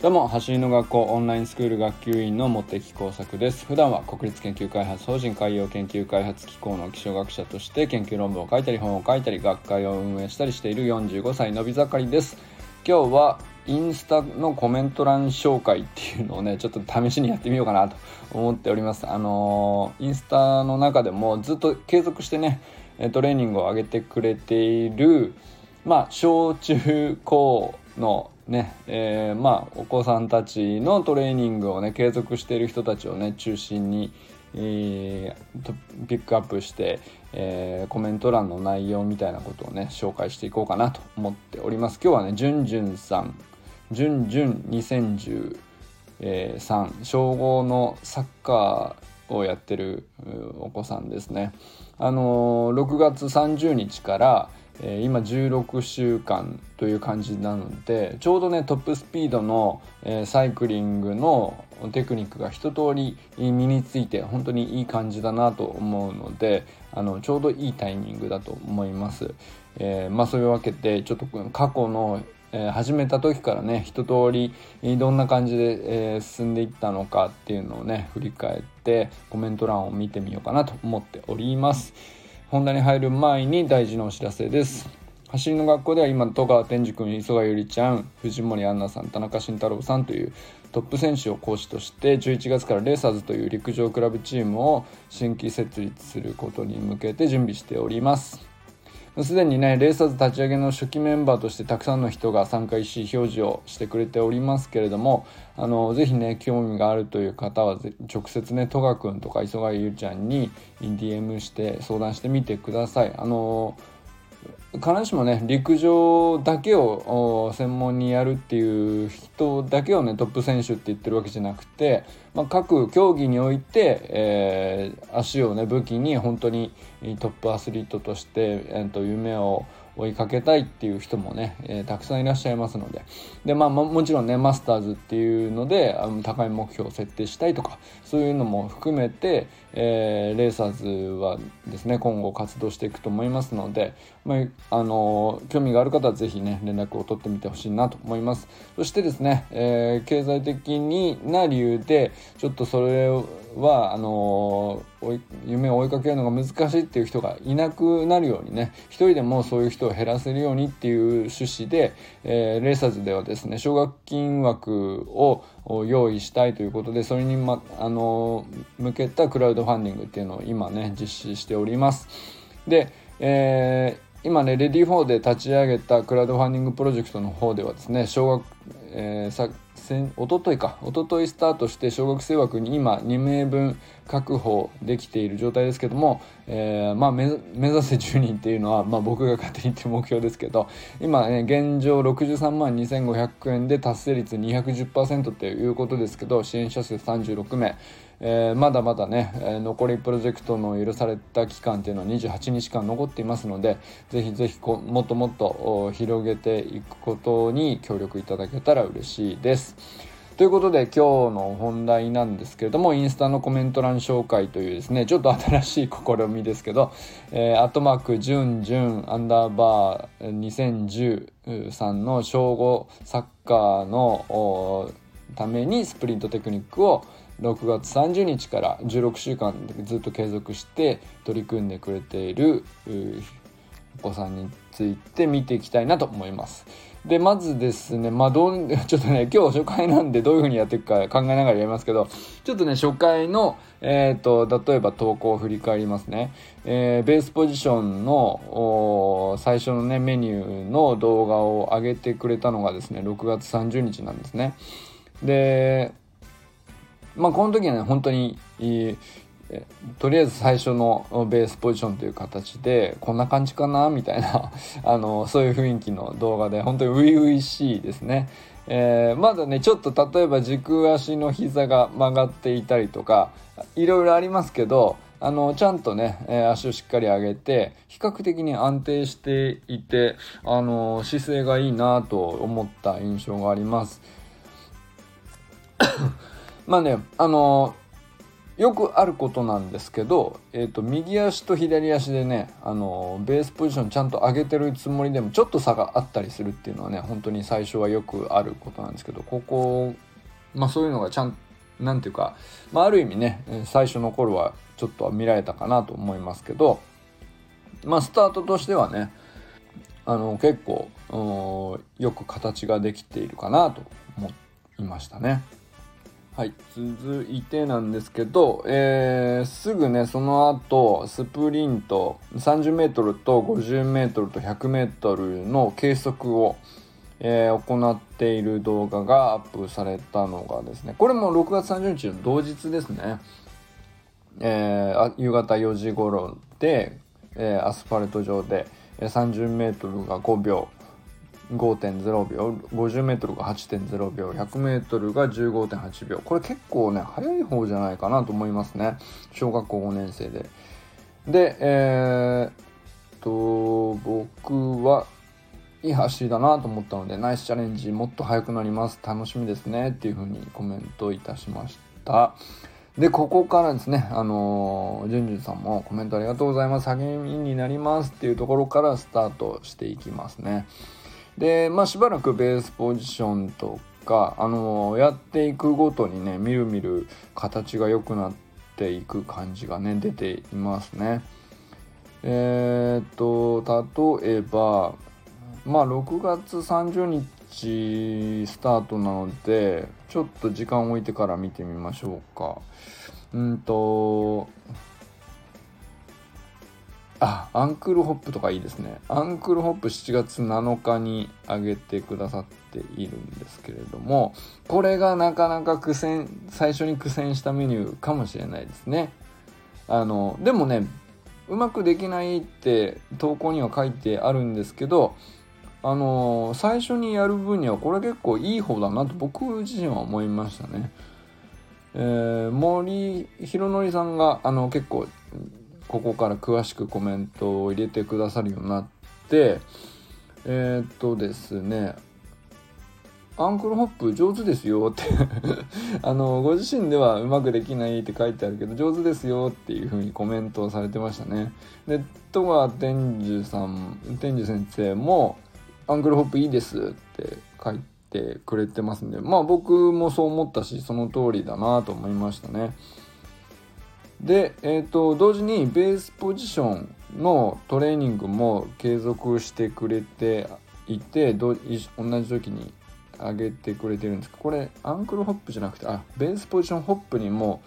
どうも走りの学校オンラインスクール学級委員の茂木耕作です。普段は国立研究開発法人海洋研究開発機構の気象学者として研究論文を書いたり本を書いたり学会を運営したりしている45歳のび盛りです。今日はインスタのコメント欄紹介っていうのをねちょっと試しにやってみようかなと思っております。あのー、インスタの中でもずっと継続してねトレーニングを上げてくれているまあ小中高のねえー、まあお子さんたちのトレーニングをね継続している人たちをね中心に、えー、ピックアップして、えー、コメント欄の内容みたいなことをね紹介していこうかなと思っております。今日はねじゅんじゅんさんじゅんじゅん2013、えー、小5のサッカーをやってるお子さんですね。あのー、6月30日からえ今16週間という感じなのでちょうどねトップスピードの、えサイクリングのテクニックが一通り身について本当にいい感じだなと思うのであのちょうどいいタイミングだと思います。えー、まあ、そういうわけでちょっと過去のえ、始めた時からね一通りどんな感じで、え、進んでいったのかっていうのをね振り返ってコメント欄を見てみようかなと思っております。本題に入る前に大事なお知らせです。走りの学校では今戸川天智君磯貝ゆりちゃん藤森杏奈さん田中慎太郎さんというトップ選手を講師として11月からレーサーズという陸上クラブチームを新規設立することに向けて準備しておりますすでにねレーサーズ立ち上げの初期メンバーとしてたくさんの人が参加意思表示をしてくれておりますけれどもあのぜひね興味があるという方は直接ね戸川君とか磯貝ゆうちゃんに DM して相談してみてください。あの必ずしもね陸上だけを専門にやるっていう人だけをねトップ選手って言ってるわけじゃなくて、まあ、各競技において、えー、足をね武器に本当にトップアスリートとして、えー、と夢を追いかけたいっていう人もね、えー、たくさんいらっしゃいますので。で、まあ、もちろんねマスターズっていうのであの高い目標を設定したいとかそういうのも含めて、えー、レーサーズはですね今後活動していくと思いますので、まあ、あの興味がある方は是非ね連絡を取ってみてほしいなと思います。そしてですね、えー、経済的にな理由でちょっとそれはあの夢を追いかけるのが難しいっていう人がいなくなるようにね一人でもそういう人を減らせるようにっていう趣旨で、えー、レーサーズではですね奨学金枠を用意したいということでそれに、ま、あの向けたクラウドファンディングっていうのを今ね実施しております。で、えー今ね、レディー4で立ち上げたクラウドファンディングプロジェクトの方ではですね、小学、えー、先おとといか。おとといスタートして小学生枠に今2名分確保できている状態ですけども、えー、まあ目指せ10人っていうのは、まあ、僕が勝手に言ってる目標ですけど今ね現状63万2500円で達成率210%っていうことですけど支援者数36名。えー、まだまだね、え、残りプロジェクトの許された期間っていうのは28日間残っていますのでぜひぜひこもっともっと広げていくことに協力いただけたら嬉しいです。ということで今日の本題なんですけれどもインスタのコメント欄紹介というですねちょっと新しい試みですけど、アトマークジュンジュンアンダーバー2013の小5サッカーのためにスプリントテクニックを6月30日から16週間ずっと継続して取り組んでくれているお子さんについて見ていきたいなと思います。でまずですねまあどう ちょっとね今日初回なんでどういう風にやっていくか考えながらやりますけどちょっとね初回のえっ、ー、と例えば投稿を振り返りますね、えー、ベースポジションの最初のねメニューの動画を上げてくれたのがですね6月30日なんですねでまあこの時はね本当にえとりあえず最初のベースポジションという形でこんな感じかなみたいな あのそういう雰囲気の動画で本当に初々しいですね。えー、まだねちょっと例えば軸足の膝が曲がっていたりとかいろいろありますけどあのちゃんとね、えー、足をしっかり上げて比較的に安定していてあの姿勢がいいなと思った印象があります。まあねあのよくあることなんですけど、えーと、右足と左足でねあのベースポジションちゃんと上げてるつもりでもちょっと差があったりするっていうのはね本当に最初はよくあることなんですけどここまあそういうのがちゃんなんていうか、まあ、ある意味ね最初の頃はちょっとは見られたかなと思いますけどまあスタートとしてはねあの結構よく形ができているかなと思いましたね。はい、続いてなんですけど、えー、すぐねその後スプリント 30m と 50m と 100m の計測を、えー、行っている動画がアップされたのがですねこれも6月30日の同日ですね、えー、夕方4時頃で、えアスファルト上で 30m が5秒5.0秒 50m が8.0秒 100m が15.8秒。これ結構ね早い方じゃないかなと思いますね。小学校5年生で。でえー、っと僕はいい走りだなと思ったのでナイスチャレンジもっと速くなります。楽しみですねっていう風にコメントいたしました。でここからですねあのじゅんじゅんさんもコメントありがとうございます。励みになりますっていうところからスタートしていきますね。でまあしばらくベースポジションとかあのやっていくごとにねみるみる形が良くなっていく感じがね出ていますね。えー、っと例えばまあ6月30日スタートなのでちょっと時間を置いてから見てみましょうか。うんとあアンクルホップとかいいですねアンクルホップ7月7日に上げてくださっているんですけれどもこれがなかなか苦戦最初に苦戦したメニューかもしれないですねあのでもねうまくできないって投稿には書いてあるんですけどあの最初にやる分にはこれ結構いい方だなと僕自身は思いましたね。えー、森弘則さんがあの結構ここから詳しくコメントを入れてくださるようになってえー、っとですねアンクルホップ上手ですよって あのご自身ではうまくできないって書いてあるけど上手ですよっていう風にコメントをされてましたね。で戸川天寿さん天寿先生もアンクルホップいいですって書いてくれてますんでまあ僕もそう思ったしその通りだなと思いましたね。で、えーと、同時にベースポジションのトレーニングも継続してくれていて同じ時に上げてくれてるんですこれアンクルホップじゃなくてあベースポジションホップにも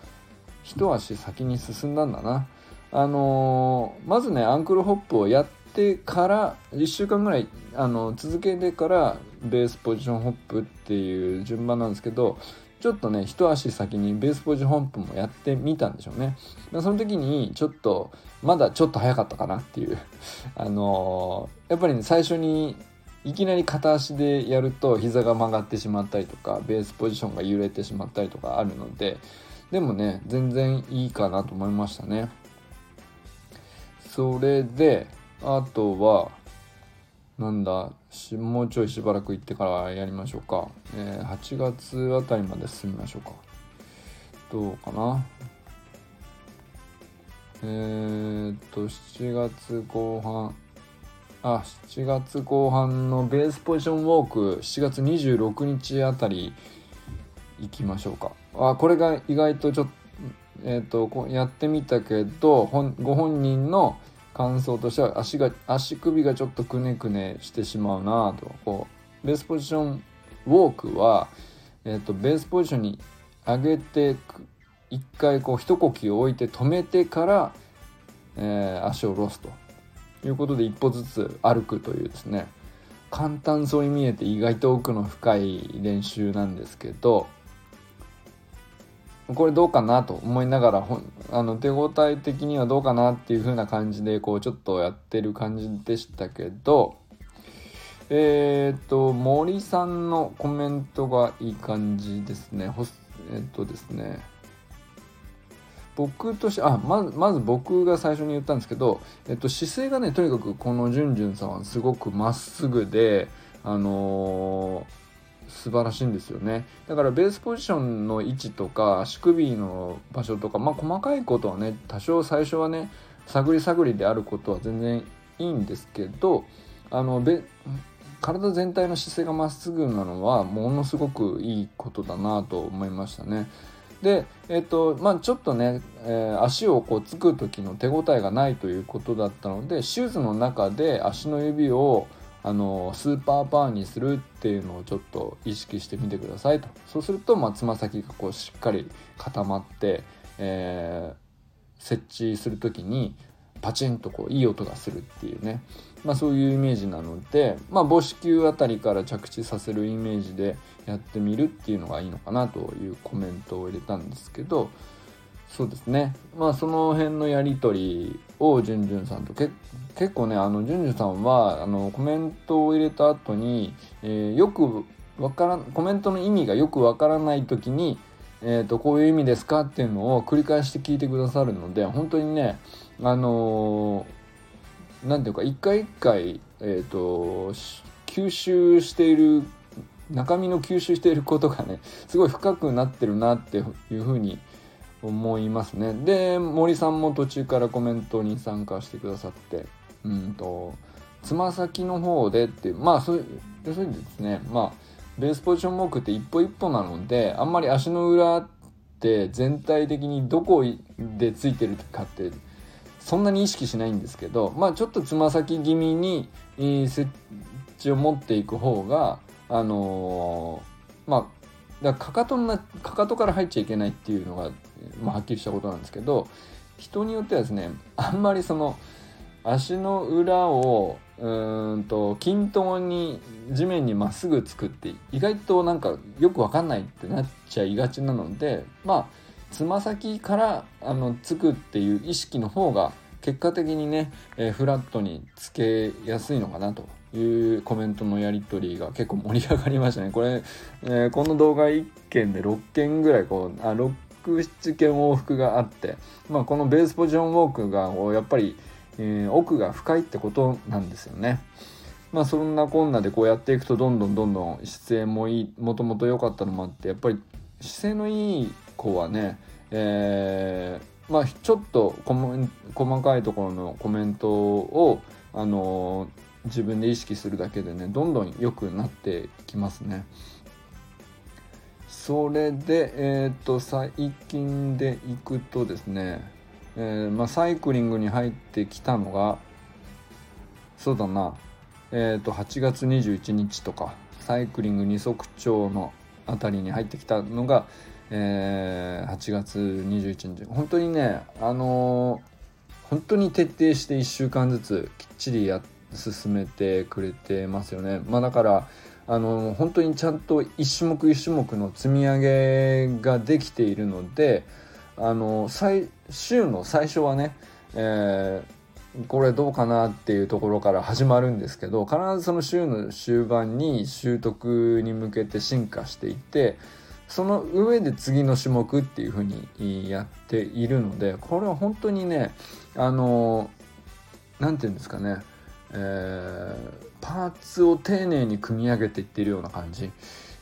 一足先に進んだんだな。あのー、まずねアンクルホップをやってから1週間ぐらいあの続けてからベースポジションホップっていう順番なんですけどちょっとね一足先にベースポジホップもやってみたんでしょうね。その時にちょっとまだちょっと早かったかなっていう。あのー、やっぱりね最初にいきなり片足でやると膝が曲がってしまったりとかベースポジションが揺れてしまったりとかあるのででもね全然いいかなと思いましたね。それであとはなんだしもうちょいしばらく行ってからやりましょうか、えー、8月あたりまで進みましょうか。どうかな。えー、っと7月後半。あ7月後半のベースポジションウォーク7月26日あたり行きましょうか。あこれが意外とちょっとえーと、とやってみたけどご本人の感想としては足が足首がちょっとくねくねしてしまうなと。こうベースポジションウォークは、えーと、ベースポジションに上げて一回こう一呼吸置いて止めてから、えー、足を下ろすと。いうことで一歩ずつ歩くというですね簡単そうに見えて意外と奥の深い練習なんですけどこれどうかなと思いながらあの手応え的にはどうかなっていう風な感じでこうちょっとやってる感じでしたけどえっ、と森さんのコメントがいい感じですね。ほえっ、とですね。僕としてあまずまず僕が最初に言ったんですけど、えっと、姿勢がねとにかくこのじゅんじゅんさんはすごくまっすぐであのー素晴らしいんですよねだからベースポジションの位置とか足首の場所とかまあ細かいことはね多少最初はね探り探りであることは全然いいんですけどあの体全体の姿勢がまっすぐなのはものすごくいいことだなと思いましたね。で、えっとまあ、ちょっとね、えー、足をこうつく時の手応えがないということだったのでシューズの中で足の指をあのスーパーパーにするっていうのをちょっと意識してみてくださいと。そうするとまつま先がこうしっかり固まって、えー、設置する時にパチンとこういい音がするっていうね、まあ、そういうイメージなので、まあ、母子球あたりから着地させるイメージでやってみるっていうのがいいのかなというコメントを入れたんですけどそうですね。まあその辺のやり取りをじゅんじゅんさんと結構ねあのじゅんじゅんさんはあのコメントを入れた後に、えー、よくわからんコメントの意味がよくわからない時にえーと、こういう意味ですかっていうのを繰り返して聞いてくださるので本当にねあの何、ー、ていうか一回一回、えーと吸収している中身の吸収していることがねすごい深くなってるなっていうふうに思いますね。で森さんも途中からコメントに参加してくださってうんとつま先の方でってまあそういう要するにですねまあベースポジションモークって一歩一歩なのであんまり足の裏って全体的にどこでついてるかってそんなに意識しないんですけどまあちょっとつま先気味に、設置を持っていく方があのー、まあだかかかとなかかとから入っちゃいけないっていうのが、まあ、はっきりしたことなんですけど人によってはですねあんまりその足の裏をうんと均等に地面にまっすぐ作って意外となんかよく分かんないってなっちゃいがちなのでまあつま先からあのつくっていう意識の方が結果的にね、えー、フラットにつけやすいのかなというコメントのやり取りが結構盛り上がりましたね。これ、えー、この動画1件で6件ぐらいこうあ6、7件往復があって、まあ、このベースポジションウォークがやっぱり、えー、奥が深いってことなんですよね。まあそんなこんなでこうやっていくとどんどんどんどん姿勢もいいもともと良かったのもあってやっぱり姿勢のいい子はね、えー、まあちょっと細かいところのコメントをあのー自分で意識するだけでねどんどん良くなってきますね。それで、えーと、最近でいくとですね、えー、まあ、サイクリングに入ってきたのがそうだな、えーと、8月21日とかサイクリング二足町の辺りに入ってきたのが、えー、8月21日本当にねあのー、本当に徹底して1週間ずつきっちりや進めてくれてますよね。まあ、だからあの本当にちゃんと一種目一種目の積み上げができているのであの最週の最初はね、えー、これどうかなっていうところから始まるんですけど必ずその週の終盤に習得に向けて進化していってその上で次の種目っていう風にやっているのでこれは本当にねあの何て言うんですかねえー、パーツを丁寧に組み上げていっているような感じ、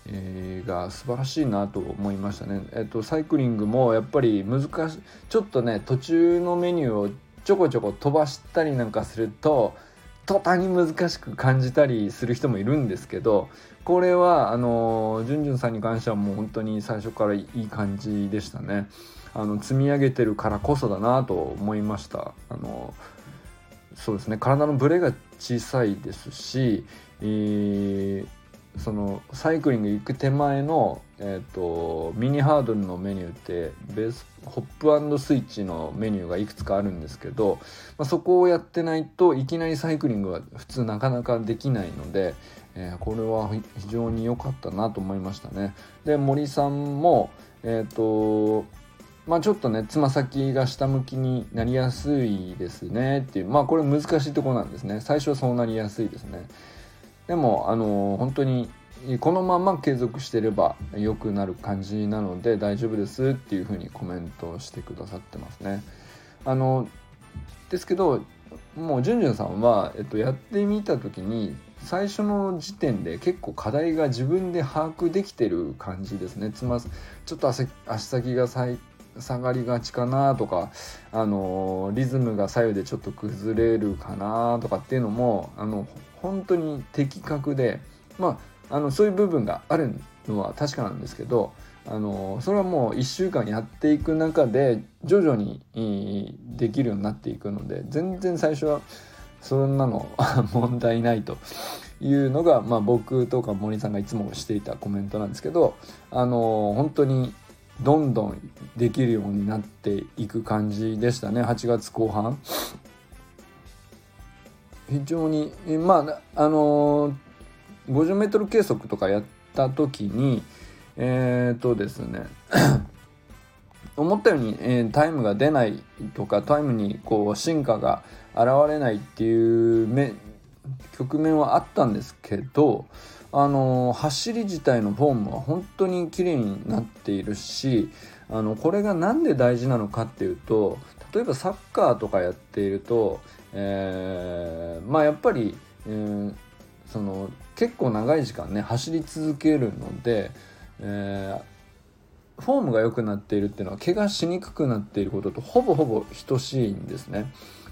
えー、が素晴らしいなと思いましたね。えっ、とサイクリングもやっぱり難しいちょっとね途中のメニューをちょこちょこ飛ばしたりなんかすると途端に難しく感じたりする人もいるんですけどこれはあのじゅんじゅんさんに関してはもう本当に最初からいい感じでしたね。あの積み上げてるからこそだなと思いました。あのそうですね体のブレが小さいですし、えー、そのサイクリング行く手前の、えーと、ミニハードルのメニューってベースホップスイッチのメニューがいくつかあるんですけど、まあ、そこをやってないといきなりサイクリングは普通なかなかできないので、えー、これは非常に良かったなと思いましたね。で森さんもえっ、ー、とまあちょっとねつま先が下向きになりやすいですね。っていうまあこれ難しいとこなんですね。最初はそうなりやすいですね。でもあの本当にこのまま継続してれば良くなる感じなので大丈夫ですっていうふうにコメントしてくださってますね。あのですけどもうじゅんじゅんさんは、えっと、やってみた時に最初の時点で結構課題が自分で把握できてる感じですね。つまちょっと足先が下がりがちかなとか、あのリズムが左右でちょっと崩れるかなとかっていうのもあの本当に的確でまああのそういう部分があるのは確かなんですけどあのそれはもう1週間やっていく中で徐々にできるようになっていくので全然最初はそんなの 問題ないと。いうのが、まあ、僕とか森さんがいつもしていたコメントなんですけどあの本当にどんどんできるようになっていく感じでしたね8月後半。非常にまああの 50m 計測とかやった時にえっ、ー、とですね 思ったように、えー、タイムが出ないとかタイムにこう進化が現れないっていうめ局面はあったんですけどあの走り自体のフォームは本当に綺麗になっているしあのこれが何で大事なのかっていうと例えばサッカーとかやっていると、えー、まあやっぱり、えー、その結構長い時間ね走り続けるので、えー、フォームが良くなっているっていうのは怪我しにくくなっていることとほぼほぼ等しいんですね。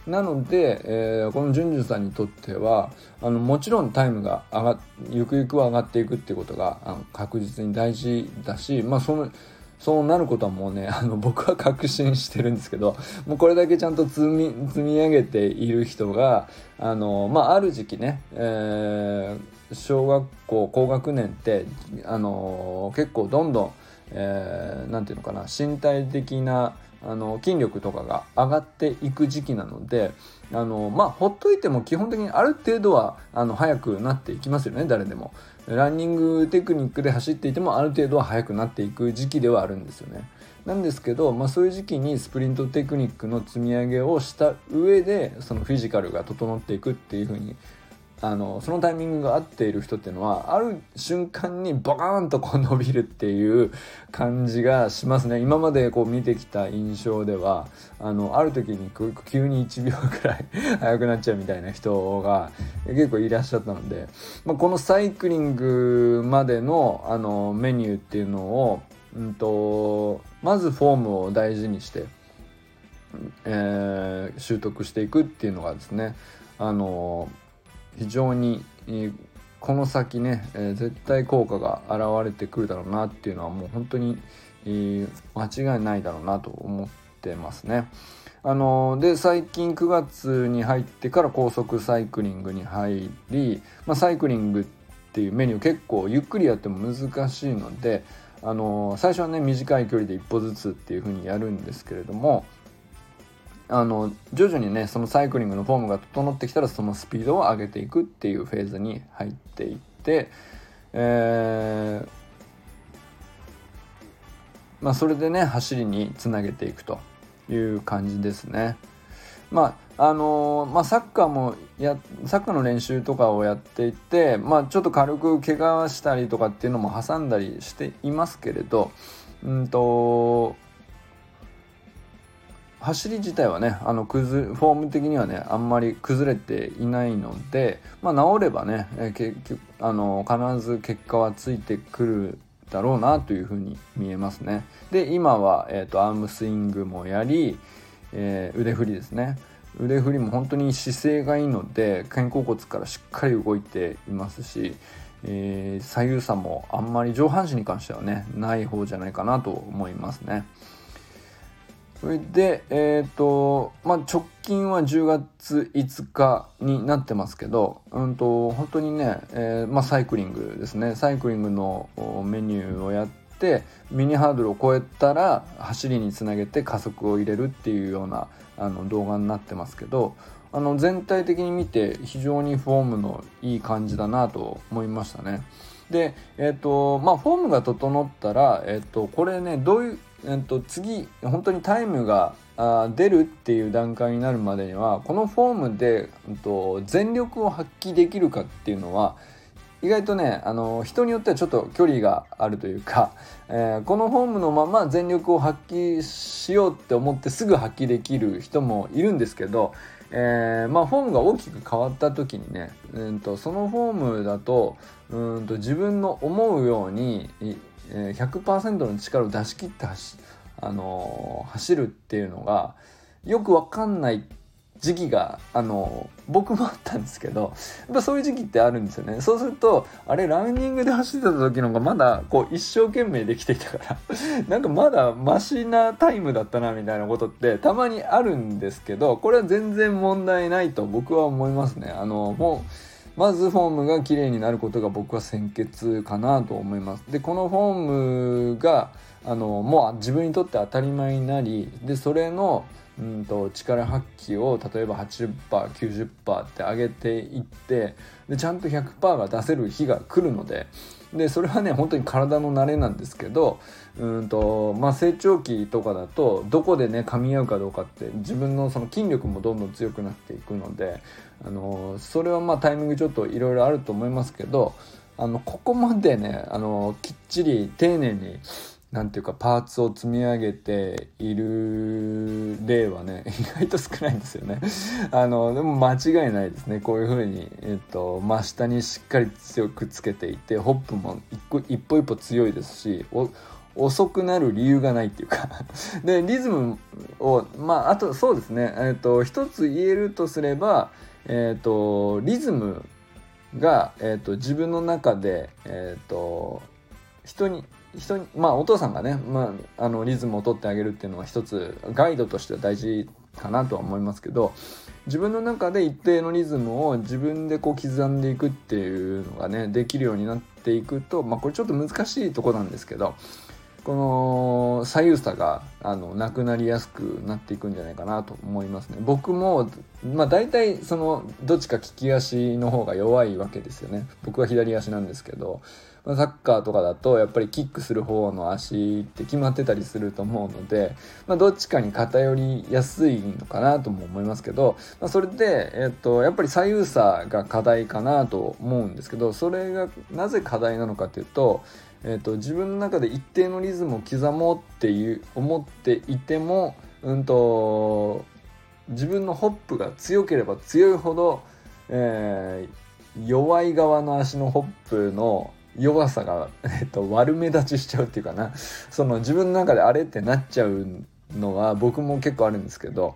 なので、えー、このじゅんじゅんさんにとってはあのもちろんタイムが上がゆくゆくは上がっていくっていうことがあの確実に大事だし、まあ、そのそうなることはもうねあの 僕は確信してるんですけどもうこれだけちゃんと積み積み上げている人があの、まあ、ある時期ね、えー、小学校高学年ってあの結構どんどん何、えー、て言うのかな身体的なあの筋力とかが上がっていく時期なのであのまあほっといても基本的にある程度はあの速くなっていきますよね誰でも。ランニングテクニックで走っていてもある程度は速くなっていく時期ではあるんですよね。なんですけど、まあ、そういう時期にスプリントテクニックの積み上げをした上でそのフィジカルが整っていくっていう風にあのそのタイミングが合っている人っていうのはある瞬間にバカーンとこう伸びるっていう感じがしますね。今までこう見てきた印象ではあのある時に急に1秒くらい 速くなっちゃうみたいな人が結構いらっしゃったので、まあ、このサイクリングまでのあのメニューっていうのを、うんと、まずフォームを大事にして、えー、習得していくっていうのがですねあの非常に、えこの先ね、え、絶対効果が現れてくるだろうなっていうのはもう本当に、え、間違いないだろうなと思ってますね。あので最近9月に入ってから高速サイクリングに入り、まあ、サイクリングっていうメニュー結構ゆっくりやっても難しいのであの最初はね短い距離で一歩ずつっていう風にやるんですけれどもあの徐々にねそのサイクリングのフォームが整ってきたらそのスピードを上げていくっていうフェーズに入っていって、えー、まあ、それでね走りにつなげていくという感じですね。まああのー、まあ、サッカーもやサッカーの練習とかをやっていて、まあ、ちょっと軽く怪我したりとかっていうのも挟んだりしていますけれど、うんと走り自体はねあの崩フォーム的にはねあんまり崩れていないので、まあ、治ればね、え結局あの必ず結果はついてくるだろうなというふうに見えますね。で今は、えーと、アームスイングもやり、えー、腕振りですね腕振りも本当に姿勢がいいので肩甲骨からしっかり動いていますし、えー、左右差もあんまり上半身に関してはねない方じゃないかなと思いますね。それで、えっ、ー、と、まあ、直近は10月5日になってますけど、うんと、本当にね、えー、まあ、サイクリングですね。サイクリングのメニューをやって、ミニハードルを超えたら走りにつなげて加速を入れるっていうようなあの動画になってますけど、あの全体的に見て非常にフォームのいい感じだなと思いましたね。で、えっ、ー、と、まあ、フォームが整ったら、えっ、ー、と、これね、どういう、えっと、次本当にタイムが出るっていう段階になるまでにはこのフォームで、えっと、全力を発揮できるかっていうのは意外とねあの人によってはちょっと距離があるというか、えー、このフォームのまま全力を発揮しようって思ってすぐ発揮できる人もいるんですけどえー、まあ、フォームが大きく変わった時にね、うんと、そのフォームだとうんと自分の思うように、え、100%の力を出し切って走,、あの、走るっていうのがよく分かんない時期があの僕もあったんですけどやっぱそういう時期ってあるんですよね。そうするとあれランニングで走ってた時の方がまだこう一生懸命できていたから なんかまだマシなタイムだったなみたいなことってたまにあるんですけどこれは全然問題ないと僕は思いますね。あのもうまずフォームが綺麗になることが僕は先決かなと思います。でこのフォームがあのもう自分にとって当たり前になりでそれのうんと力発揮を例えば 80%90% って上げていってでちゃんと100%が出せる日が来るのででそれはね本当に体の慣れなんですけどうんと、まあ、成長期とかだとどこでね噛み合うかどうかって自分のその筋力もどんどん強くなっていくのであのそれはまあタイミングちょっといろいろあると思いますけどあのここまでねあのきっちり丁寧になんていうかパーツを積み上げている例はね意外と少ないんですよね。あのでも間違いないですね。こういうふうに、えっと、真下にしっかり強くつけていてホップも一個一歩一歩強いですし遅くなる理由がないっていうか。でリズムをまああとそうですね。えっと一つ言えるとすればえっとリズムが、えっと、自分の中でえっと人に人にまあお父さんがね、まあ、あのリズムを取ってあげるっていうのは一つガイドとしては大事かなとは思いますけど自分の中で一定のリズムを自分でこう刻んでいくっていうのがねできるようになっていくとまあこれちょっと難しいとこなんですけどこの左右差があのなくなりやすくなっていくんじゃないかなと思いますね。僕もまあ大体そのどっちか利き足の方が弱いわけですよね。僕は左足なんですけど。まあ、サッカーとかだとやっぱりキックする方の足って決まってたりすると思うので、まあ、どっちかに偏りやすいのかなとも思いますけど、まあ、それで、えっと、やっぱり左右差が課題かなと思うんですけどそれがなぜ課題なのかというと、えっと、自分の中で一定のリズムを刻もうっていう思っていても、うんと、自分のホップが強ければ強いほど、えー、弱い側の足のホップの弱さが、えっと、悪目立ちしちゃうっていうかな。その自分の中であれってなっちゃうのは僕も結構あるんですけど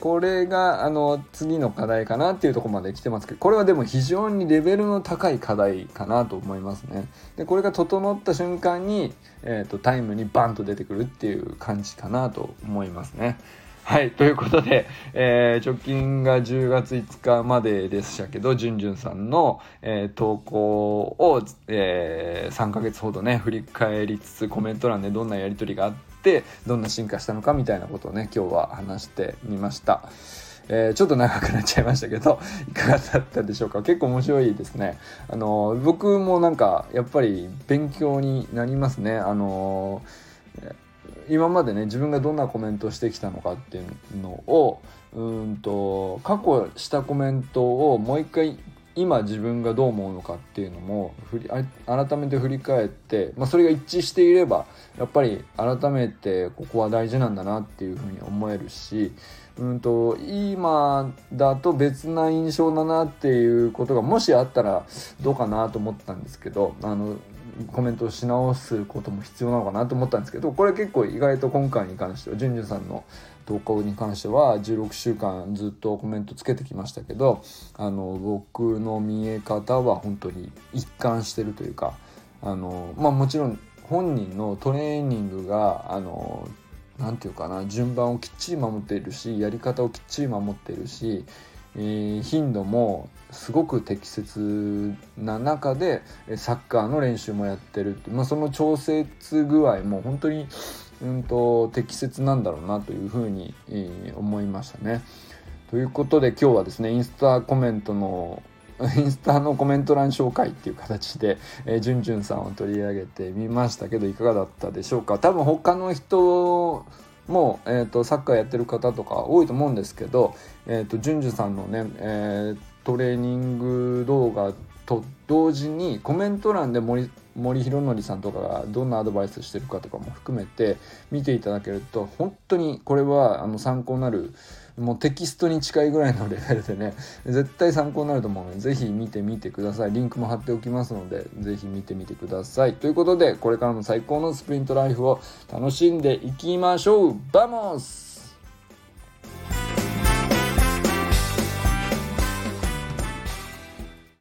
これがあの次の課題かなっていうとこまで来てますけどこれはでも非常にレベルの高い課題かなと思いますね。でこれが整った瞬間に、えーとタイムにバンと出てくるっていう感じかなと思いますね。はい、ということで、えー、直近が10月5日まででしたけど、じゅんじゅんさんの、えー、投稿を、えー、3ヶ月ほどね、振り返りつつ、コメント欄でどんなやり取りがあって、どんな進化したのかみたいなことをね、今日は話してみました。えー、ちょっと長くなっちゃいましたけど、いかがだったでしょうか？結構面白いですね。あの僕もなんか、やっぱり勉強になりますね。あの今までね自分がどんなコメントをしてきたのかっていうのをうんと過去したコメントをもう一回今自分がどう思うのかっていうのも振り改めて振り返って、まあ、それが一致していればやっぱり改めてここは大事なんだなっていうふうに思えるしうんと今だと別な印象だなっていうことがもしあったらどうかなと思ったんですけどあのコメントをし直すことも必要なのかなと思ったんですけどこれ結構意外と今回に関してはじゅんじゅんさんの投稿に関しては16週間ずっとコメントつけてきましたけどあの僕の見え方は本当に一貫してるというかあのまあもちろん本人のトレーニングがあの何て言うかな順番をきっちり守っているしやり方をきっちり守っているしえ、頻度もすごく適切な中でサッカーの練習もやってるって、まあ、その調節具合も本当に、うんと、適切なんだろうなというふうに、え、思いましたね。ということで今日はですねインスタコメントの インスタのコメント欄紹介っていう形で、えー、じゅんじゅんさんを取り上げてみましたけどいかがだったでしょうか？多分他の人もう、えーと、サッカーやってる方とか多いと思うんですけど、えーと、じゅんじゅさんのね、えー、トレーニング動画と同時にコメント欄で森森弘則さんとかがどんなアドバイスしてるかとかも含めて見ていただけると本当にこれはあの参考になるもうテキストに近いぐらいのレベルでね 絶対参考になると思うのでぜひ見てみてください。リンクも貼っておきますのでぜひ見てみてください。ということでこれからも最高のスプリントライフを楽しんでいきましょう。バモス!